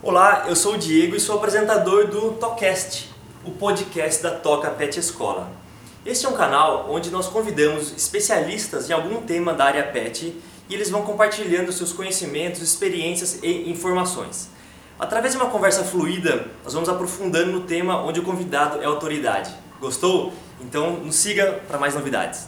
Olá, eu sou o Diego e sou apresentador do Tocast, o podcast da Toca Pet Escola. Este é um canal onde nós convidamos especialistas em algum tema da área pet e eles vão compartilhando seus conhecimentos, experiências e informações. Através de uma conversa fluida, nós vamos aprofundando no tema onde o convidado é autoridade. Gostou? Então nos siga para mais novidades.